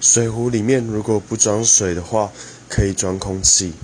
水壶里面如果不装水的话可以装空气。